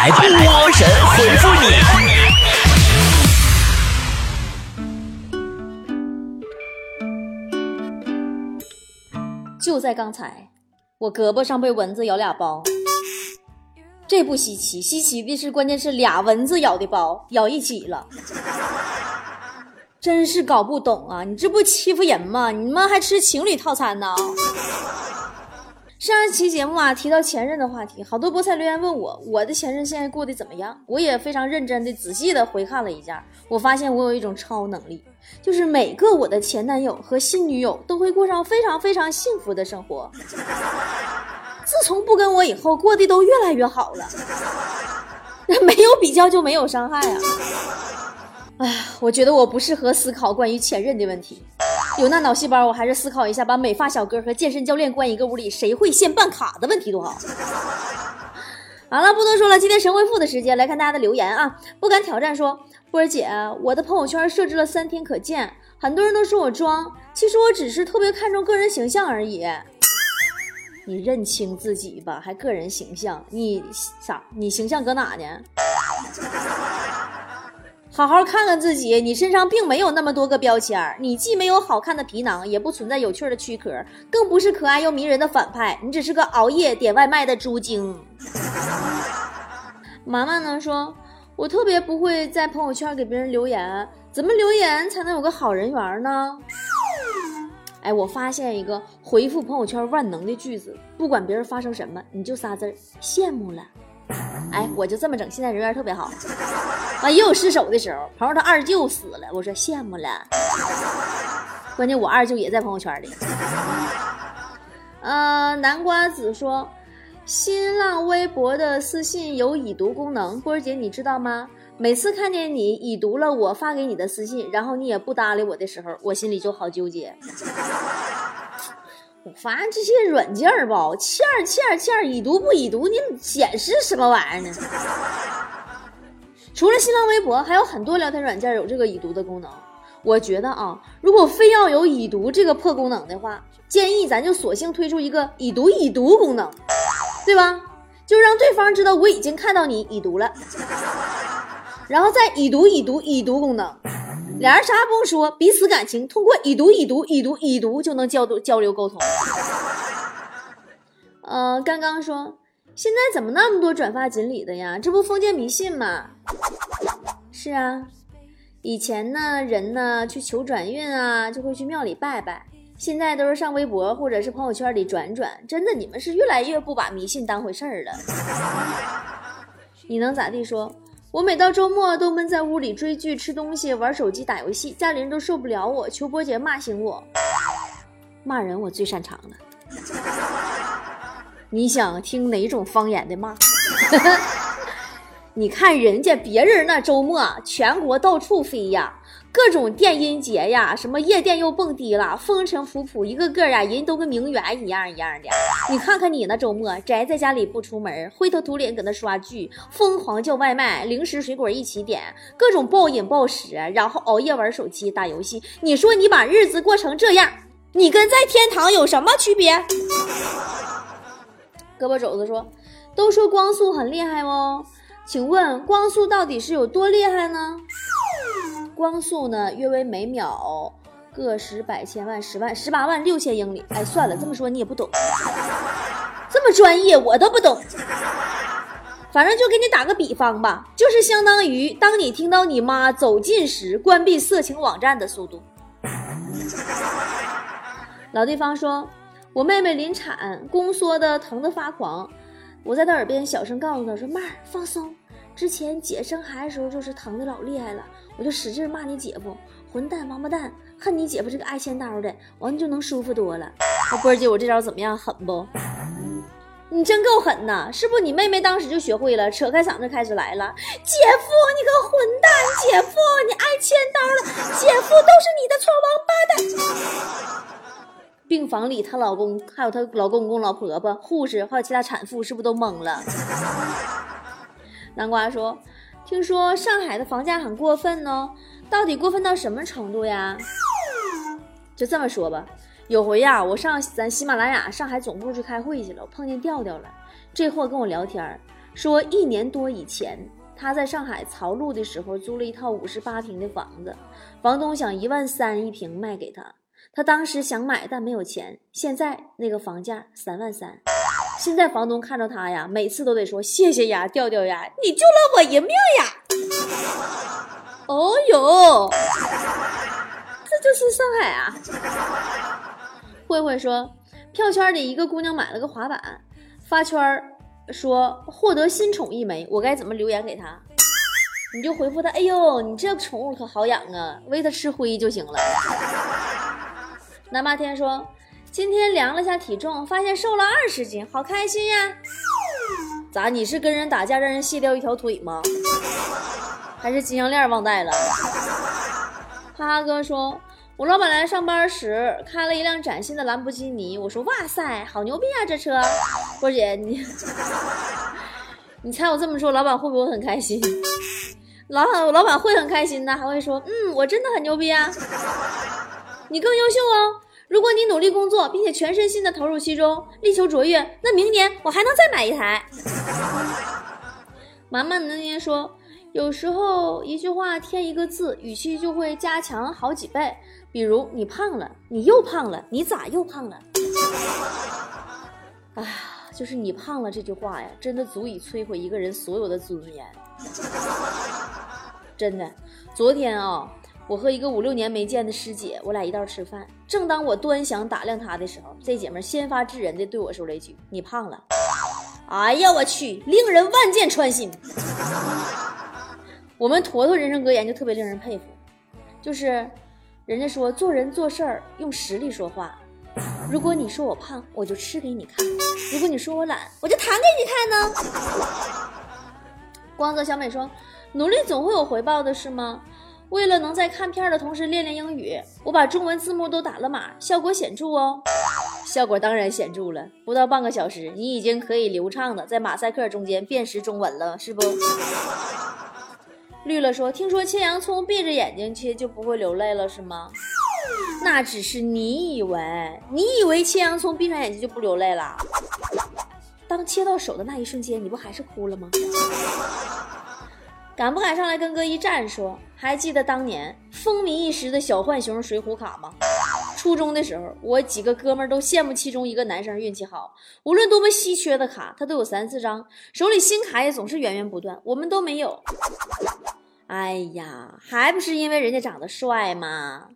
来波神回复你。就在刚才，我胳膊上被蚊子咬俩包，这不稀奇，稀奇的是，关键是俩蚊子咬的包咬一起了，真是搞不懂啊！你这不欺负人吗？你们还吃情侣套餐呢？上一期节目啊，提到前任的话题，好多菠菜留言问我，我的前任现在过得怎么样？我也非常认真的、仔细的回看了一下，我发现我有一种超能力，就是每个我的前男友和新女友都会过上非常非常幸福的生活。自从不跟我以后，过得都越来越好了。那没有比较就没有伤害啊！哎呀，我觉得我不适合思考关于前任的问题。有那脑细胞，我还是思考一下，把美发小哥和健身教练关一个屋里，谁会先办卡的问题多好。好了，不多说了，今天神回复的时间，来看大家的留言啊！不敢挑战说，波儿姐，我的朋友圈设置了三天可见，很多人都说我装，其实我只是特别看重个人形象而已。你认清自己吧，还个人形象？你啥？你形象搁哪呢？好好看看自己，你身上并没有那么多个标签你既没有好看的皮囊，也不存在有趣的躯壳，更不是可爱又迷人的反派，你只是个熬夜点外卖的猪精。妈妈呢说，我特别不会在朋友圈给别人留言，怎么留言才能有个好人缘呢？哎，我发现一个回复朋友圈万能的句子，不管别人发生什么，你就仨字儿：羡慕了。哎，我就这么整，现在人缘特别好。啊，又失手的时候，朋友他二舅死了，我说羡慕了。关键我二舅也在朋友圈里。呃，南瓜子说，新浪微博的私信有已读功能，波儿姐你知道吗？每次看见你已读了我发给你的私信，然后你也不搭理我的时候，我心里就好纠结。我发现这些软件儿吧，欠欠欠儿，已读不已读，你显示什么玩意儿呢？除了新浪微博，还有很多聊天软件有这个已读的功能。我觉得啊，如果非要有已读这个破功能的话，建议咱就索性推出一个已读已读功能，对吧？就让对方知道我已经看到你已读了，然后再已读已读已读功能。俩人啥也不用说，彼此感情通过已读、已读、已读、已读就能交流、交流沟通。呃，刚刚说现在怎么那么多转发锦鲤的呀？这不封建迷信吗？是啊，以前呢，人呢去求转运啊，就会去庙里拜拜，现在都是上微博或者是朋友圈里转转。真的，你们是越来越不把迷信当回事儿了。你能咋地说？我每到周末都闷在屋里追剧、吃东西、玩手机、打游戏，家里人都受不了我，求波姐骂醒我。骂人我最擅长了。你想听哪种方言的骂？你看人家别人那周末全国到处飞呀。各种电音节呀，什么夜店又蹦迪了，风尘仆仆，一个个呀，人都跟名媛一样一样的。你看看你那周末宅在家里不出门，灰头土脸搁那刷剧，疯狂叫外卖，零食水果一起点，各种暴饮暴食，然后熬夜玩手机打游戏。你说你把日子过成这样，你跟在天堂有什么区别？胳膊肘子说：“都说光速很厉害哦，请问光速到底是有多厉害呢？”光速呢，约为每秒个十百千万十万十八万六千英里。哎，算了，这么说你也不懂，这么专业我都不懂。反正就给你打个比方吧，就是相当于当你听到你妈走近时关闭色情网站的速度。老地方说，我妹妹临产，宫缩的疼得发狂，我在她耳边小声告诉她说：“妹儿，放松。”之前姐生孩子时候就是疼的老厉害了，我就使劲骂你姐夫，混蛋王八蛋，恨你姐夫这个爱千刀的，完就能舒服多了。那波儿姐，我这招怎么样？狠不？你真够狠呐！是不？你妹妹当时就学会了，扯开嗓子开始来了。姐夫，你个混蛋！姐夫，你爱千刀了！姐夫都是你的错，王八蛋！病房里，她老公还有她老公公、老婆婆、护士，还有其他产妇，是不是都懵了？南瓜说：“听说上海的房价很过分呢，到底过分到什么程度呀？”就这么说吧，有回呀，我上咱喜马拉雅上海总部去开会去了，我碰见调调了。这货跟我聊天说一年多以前，他在上海曹路的时候租了一套五十八平的房子，房东想一万三一平卖给他，他当时想买但没有钱，现在那个房价三万三。现在房东看着他呀，每次都得说谢谢呀，调调呀，你救了我一命呀！哦呦，这就是上海啊！慧慧说，票圈里一个姑娘买了个滑板，发圈说获得新宠一枚，我该怎么留言给她？你就回复她，哎呦，你这宠物可好养啊，喂它吃灰就行了。南霸天说。今天量了下体重，发现瘦了二十斤，好开心呀！咋？你是跟人打架，让人卸掉一条腿吗？还是金项链忘带了？哈哈哥说，我老板来上班时开了一辆崭新的兰博基尼，我说哇塞，好牛逼啊这车！波姐你，你猜我这么说，老板会不会很开心？老老板会很开心的，还会说，嗯，我真的很牛逼啊！你更优秀哦。如果你努力工作，并且全身心的投入其中，力求卓越，那明年我还能再买一台。满满的年说，有时候一句话添一个字，语气就会加强好几倍。比如你胖了，你又胖了，你咋又胖了？哎 呀，就是你胖了这句话呀，真的足以摧毁一个人所有的尊严。真的，昨天啊。我和一个五六年没见的师姐，我俩一道吃饭。正当我端详打量她的时候，这姐们先发制人的对我说了一句：“你胖了。”哎呀，我去，令人万箭穿心。我们坨坨人生格言就特别令人佩服，就是人家说做人做事儿用实力说话。如果你说我胖，我就吃给你看；如果你说我懒，我就弹给你看呢。光泽小美说：“努力总会有回报的，是吗？”为了能在看片的同时练练英语，我把中文字幕都打了码，效果显著哦。效果当然显著了，不到半个小时，你已经可以流畅的在马赛克中间辨识中文了，是不？绿了说：“听说切洋葱闭着眼睛切就不会流泪了，是吗？”那只是你以为，你以为切洋葱闭上眼睛就不流泪了？当切到手的那一瞬间，你不还是哭了吗？敢不敢上来跟哥一战？说还记得当年风靡一时的小浣熊水浒卡吗？初中的时候，我几个哥们都羡慕其中一个男生运气好，无论多么稀缺的卡，他都有三四张，手里新卡也总是源源不断，我们都没有。哎呀，还不是因为人家长得帅吗？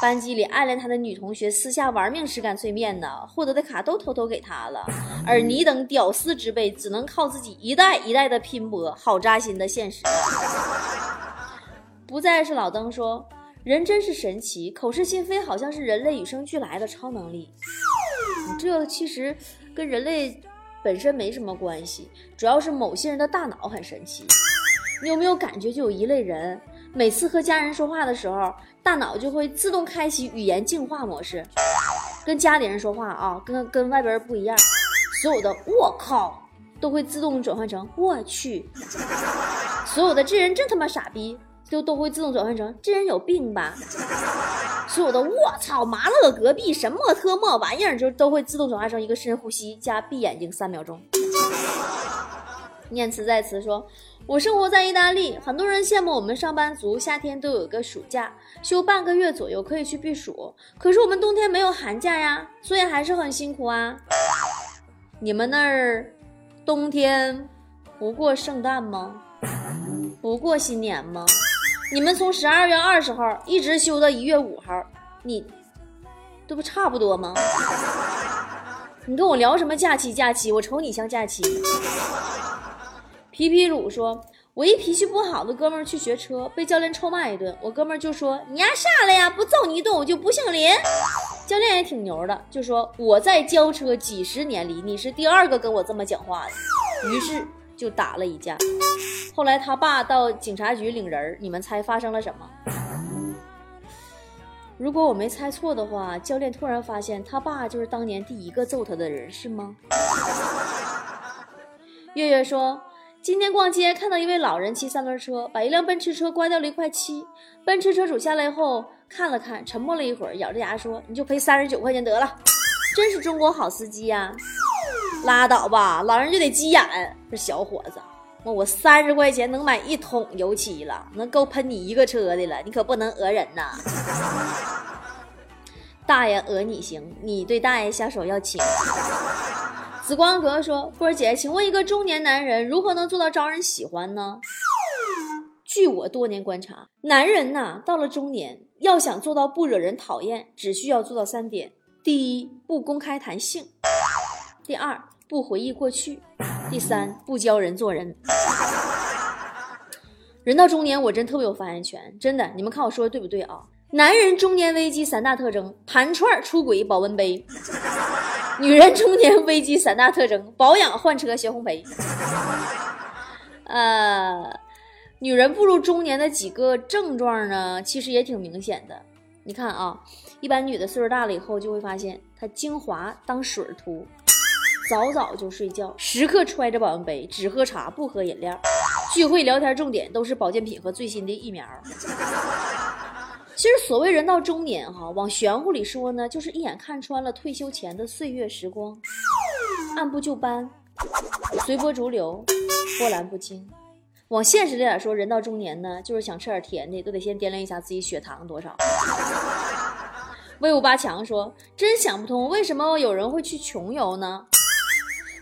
班级里暗恋他的女同学私下玩命吃干脆面呢，获得的卡都偷偷给他了。而你等屌丝之辈只能靠自己一代一代的拼搏，好扎心的现实。不再是老登说，人真是神奇，口是心非好像是人类与生俱来的超能力。这其实跟人类本身没什么关系，主要是某些人的大脑很神奇。你有没有感觉，就有一类人，每次和家人说话的时候。大脑就会自动开启语言净化模式，跟家里人说话啊，跟跟外边人不一样，所有的我靠都会自动转换成我去，所有的这人真他妈傻逼就都会自动转换成这人有病吧，所有的我操麻了隔壁什么特么玩意儿就都会自动转化成一个深呼吸加闭眼睛三秒钟。念词在词说。我生活在意大利，很多人羡慕我们上班族夏天都有个暑假，休半个月左右可以去避暑。可是我们冬天没有寒假呀，所以还是很辛苦啊。你们那儿冬天不过圣诞吗？不过新年吗？你们从十二月二十号一直休到一月五号，你这不差不多吗？你跟我聊什么假期？假期？我瞅你像假期。皮皮鲁说：“我一脾气不好的哥们儿去学车，被教练臭骂一顿。我哥们儿就说：‘你丫下来呀，不揍你一顿我就不姓林。’教练也挺牛的，就说：‘我在教车几十年里，你是第二个跟我这么讲话的。’于是就打了一架。后来他爸到警察局领人儿，你们猜发生了什么？如果我没猜错的话，教练突然发现他爸就是当年第一个揍他的人，是吗？”月月说。今天逛街看到一位老人骑三轮车，把一辆奔驰车刮掉了一块漆。奔驰车主下来后看了看，沉默了一会儿，咬着牙说：“你就赔三十九块钱得了。”真是中国好司机呀！拉倒吧，老人就得急眼。这小伙子，我我三十块钱能买一桶油漆了，能够喷你一个车的了，你可不能讹人呐。大爷讹你行，你对大爷下手要轻。紫光阁说：“波儿姐，请问一个中年男人如何能做到招人喜欢呢？”据我多年观察，男人呐，到了中年，要想做到不惹人讨厌，只需要做到三点：第一，不公开谈性；第二，不回忆过去；第三，不教人做人。人到中年，我真特别有发言权，真的，你们看我说的对不对啊？男人中年危机三大特征：盘串、出轨、保温杯。女人中年危机三大特征：保养、换车、学烘焙。呃，女人步入中年的几个症状呢，其实也挺明显的。你看啊，一般女的岁数大了以后，就会发现她精华当水涂，早早就睡觉，时刻揣着保温杯，只喝茶不喝饮料，聚会聊天重点都是保健品和最新的疫苗。其实所谓人到中年，哈，往玄乎里说呢，就是一眼看穿了退休前的岁月时光，按部就班，随波逐流，波澜不惊。往现实点说，人到中年呢，就是想吃点甜的，都得先掂量一下自己血糖多少。威武八强说：“真想不通，为什么有人会去穷游呢？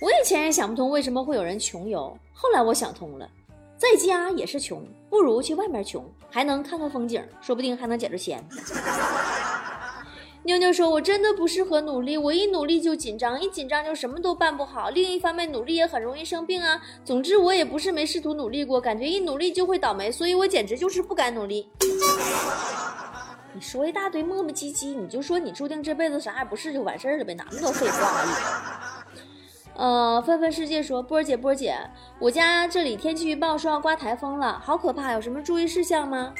我以前也想不通，为什么会有人穷游。后来我想通了。”在家也是穷，不如去外面穷，还能看看风景，说不定还能捡着钱。妞妞说：“我真的不适合努力，我一努力就紧张，一紧张就什么都办不好。另一方面，努力也很容易生病啊。总之，我也不是没试图努力过，感觉一努力就会倒霉，所以我简直就是不敢努力。”你说一大堆磨磨唧唧，你就说你注定这辈子啥也不是就完事儿了呗，哪那么多废话？呃，纷纷世界说波儿姐，波儿姐，我家这里天气预报说要刮台风了，好可怕，有什么注意事项吗？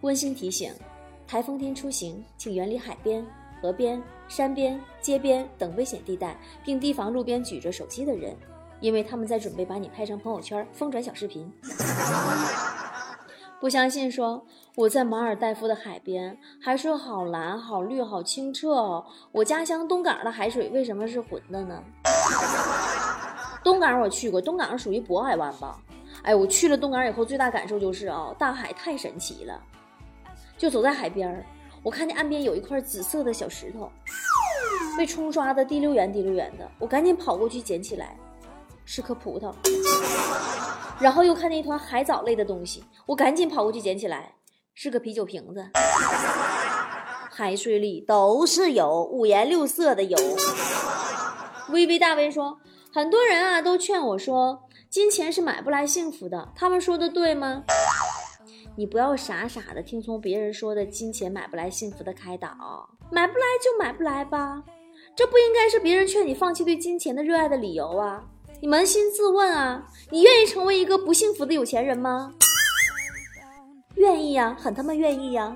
温馨提醒：台风天出行，请远离海边、河边、山边、街边等危险地带，并提防路边举着手机的人，因为他们在准备把你拍成朋友圈疯转小视频。不相信？说我在马尔代夫的海边，海水好蓝、好绿、好清澈哦。我家乡东港的海水为什么是浑的呢？东港我去过，东港是属于渤海湾吧？哎，我去了东港以后，最大感受就是啊，大海太神奇了。就走在海边儿，我看见岸边有一块紫色的小石头，被冲刷的滴溜圆滴溜圆的，我赶紧跑过去捡起来，是颗葡萄。然后又看见一团海藻类的东西，我赶紧跑过去捡起来，是个啤酒瓶子。海水里都是油，五颜六色的油。微微大威说，很多人啊都劝我说，金钱是买不来幸福的。他们说的对吗？你不要傻傻的听从别人说的金钱买不来幸福的开导，买不来就买不来吧，这不应该是别人劝你放弃对金钱的热爱的理由啊。你扪心自问啊，你愿意成为一个不幸福的有钱人吗？愿意呀，很他妈愿意呀。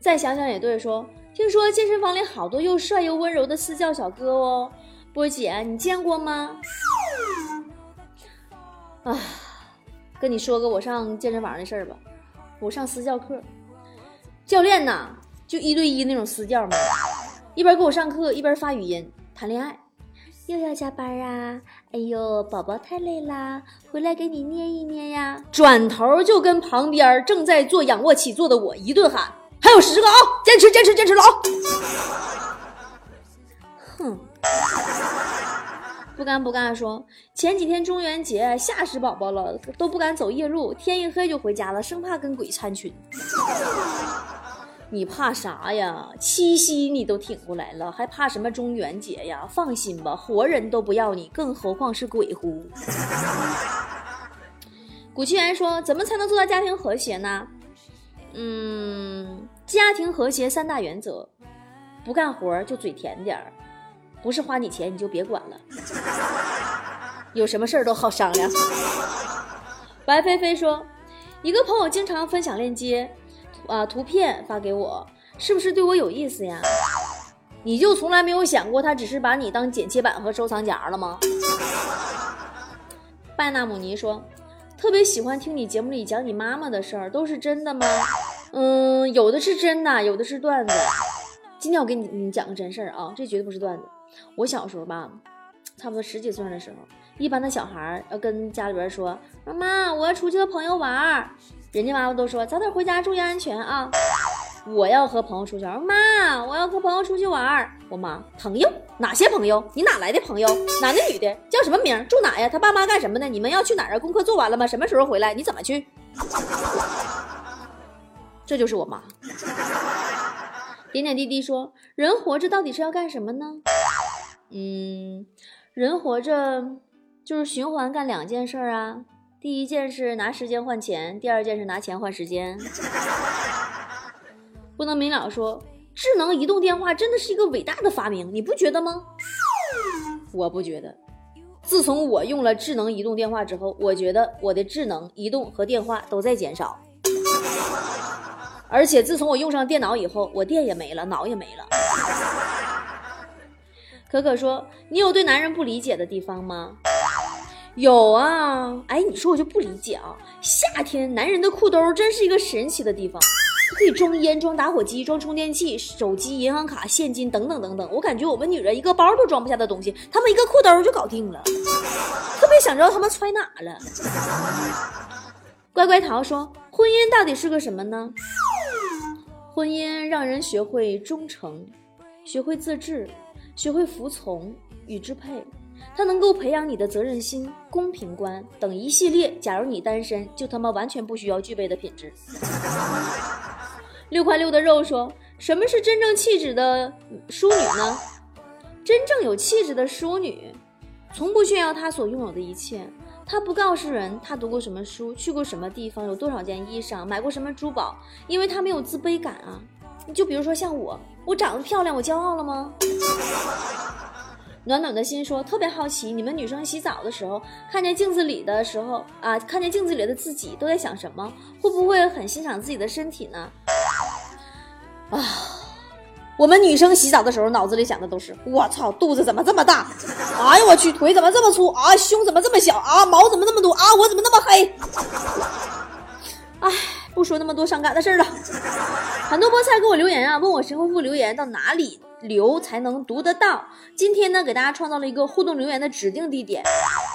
再想想也对，说听说健身房里好多又帅又温柔的私教小哥哦，波姐你见过吗？啊，跟你说个我上健身房的事儿吧，我上私教课，教练呐就一对一那种私教嘛，一边给我上课一边发语音谈恋爱。又要加班啊！哎呦，宝宝太累啦，回来给你捏一捏呀。转头就跟旁边正在做仰卧起坐的我一顿喊：“还有十个啊，坚持，坚持，坚持了啊！”哼，不干不干说，前几天中元节吓死宝宝了，都不敢走夜路，天一黑就回家了，生怕跟鬼参群。你怕啥呀？七夕你都挺过来了，还怕什么中元节呀？放心吧，活人都不要你，更何况是鬼乎？古奇缘说：“怎么才能做到家庭和谐呢？”嗯，家庭和谐三大原则：不干活就嘴甜点儿，不是花你钱你就别管了，有什么事儿都好商量。白菲菲说：“一个朋友经常分享链接。”啊，图片发给我，是不是对我有意思呀？你就从来没有想过他只是把你当剪切板和收藏夹了吗？拜纳姆尼说，特别喜欢听你节目里讲你妈妈的事儿，都是真的吗？嗯，有的是真的，有的是段子。今天我给你你讲个真事儿啊，这绝对不是段子。我小时候吧，差不多十几岁的时候，一般的小孩要跟家里边说：“妈妈，我要出去和朋友玩。”人家妈妈都说：“早点回家，注意安全啊。”我要和朋友出去玩，妈，我要和朋友出去玩。我妈，朋友哪些朋友？你哪来的朋友？男的女的？叫什么名？住哪呀？他爸妈干什么的？你们要去哪儿啊？功课做完了吗？什么时候回来？你怎么去？这就是我妈。点点滴滴说，人活着到底是要干什么呢？嗯，人活着就是循环干两件事啊。第一件是拿时间换钱，第二件是拿钱换时间。不能明了说，智能移动电话真的是一个伟大的发明，你不觉得吗？我不觉得。自从我用了智能移动电话之后，我觉得我的智能移动和电话都在减少。而且自从我用上电脑以后，我电也没了，脑也没了。可可说：“你有对男人不理解的地方吗？”有啊。哎，你说我就不理解啊。夏天男人的裤兜真是一个神奇的地方。可以装烟、装打火机、装充电器、手机、银行卡、现金等等等等。我感觉我们女人一个包都装不下的东西，他们一个裤兜就搞定了。特别想知道他们揣哪了。乖乖桃说：“婚姻到底是个什么呢？婚姻让人学会忠诚，学会自制，学会服从与支配。它能够培养你的责任心、公平观等一系列。假如你单身，就他妈完全不需要具备的品质。”六块六的肉说：“什么是真正气质的淑女呢？真正有气质的淑女，从不炫耀她所拥有的一切。他不告诉人他读过什么书，去过什么地方，有多少件衣裳，买过什么珠宝，因为他没有自卑感啊。你就比如说像我，我长得漂亮，我骄傲了吗？” 暖暖的心说：“特别好奇，你们女生洗澡的时候，看见镜子里的时候啊，看见镜子里的自己都在想什么？会不会很欣赏自己的身体呢？” 啊，我们女生洗澡的时候，脑子里想的都是：我操，肚子怎么这么大？哎呦我去，腿怎么这么粗？啊，胸怎么这么小？啊，毛怎么那么多？啊，我怎么那么黑？哎，不说那么多伤感的事了。很多菠菜给我留言啊，问我神回复留言到哪里。留才能读得到。今天呢，给大家创造了一个互动留言的指定地点，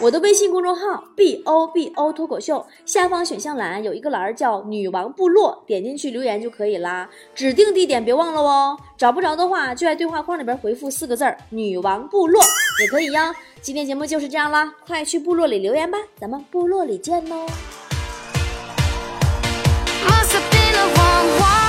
我的微信公众号 b o b o 脱口秀下方选项栏有一个栏儿叫女王部落，点进去留言就可以啦。指定地点别忘了哦。找不着的话，就在对话框里边回复四个字儿“女王部落”也可以呀。今天节目就是这样啦，快去部落里留言吧，咱们部落里见喽。forget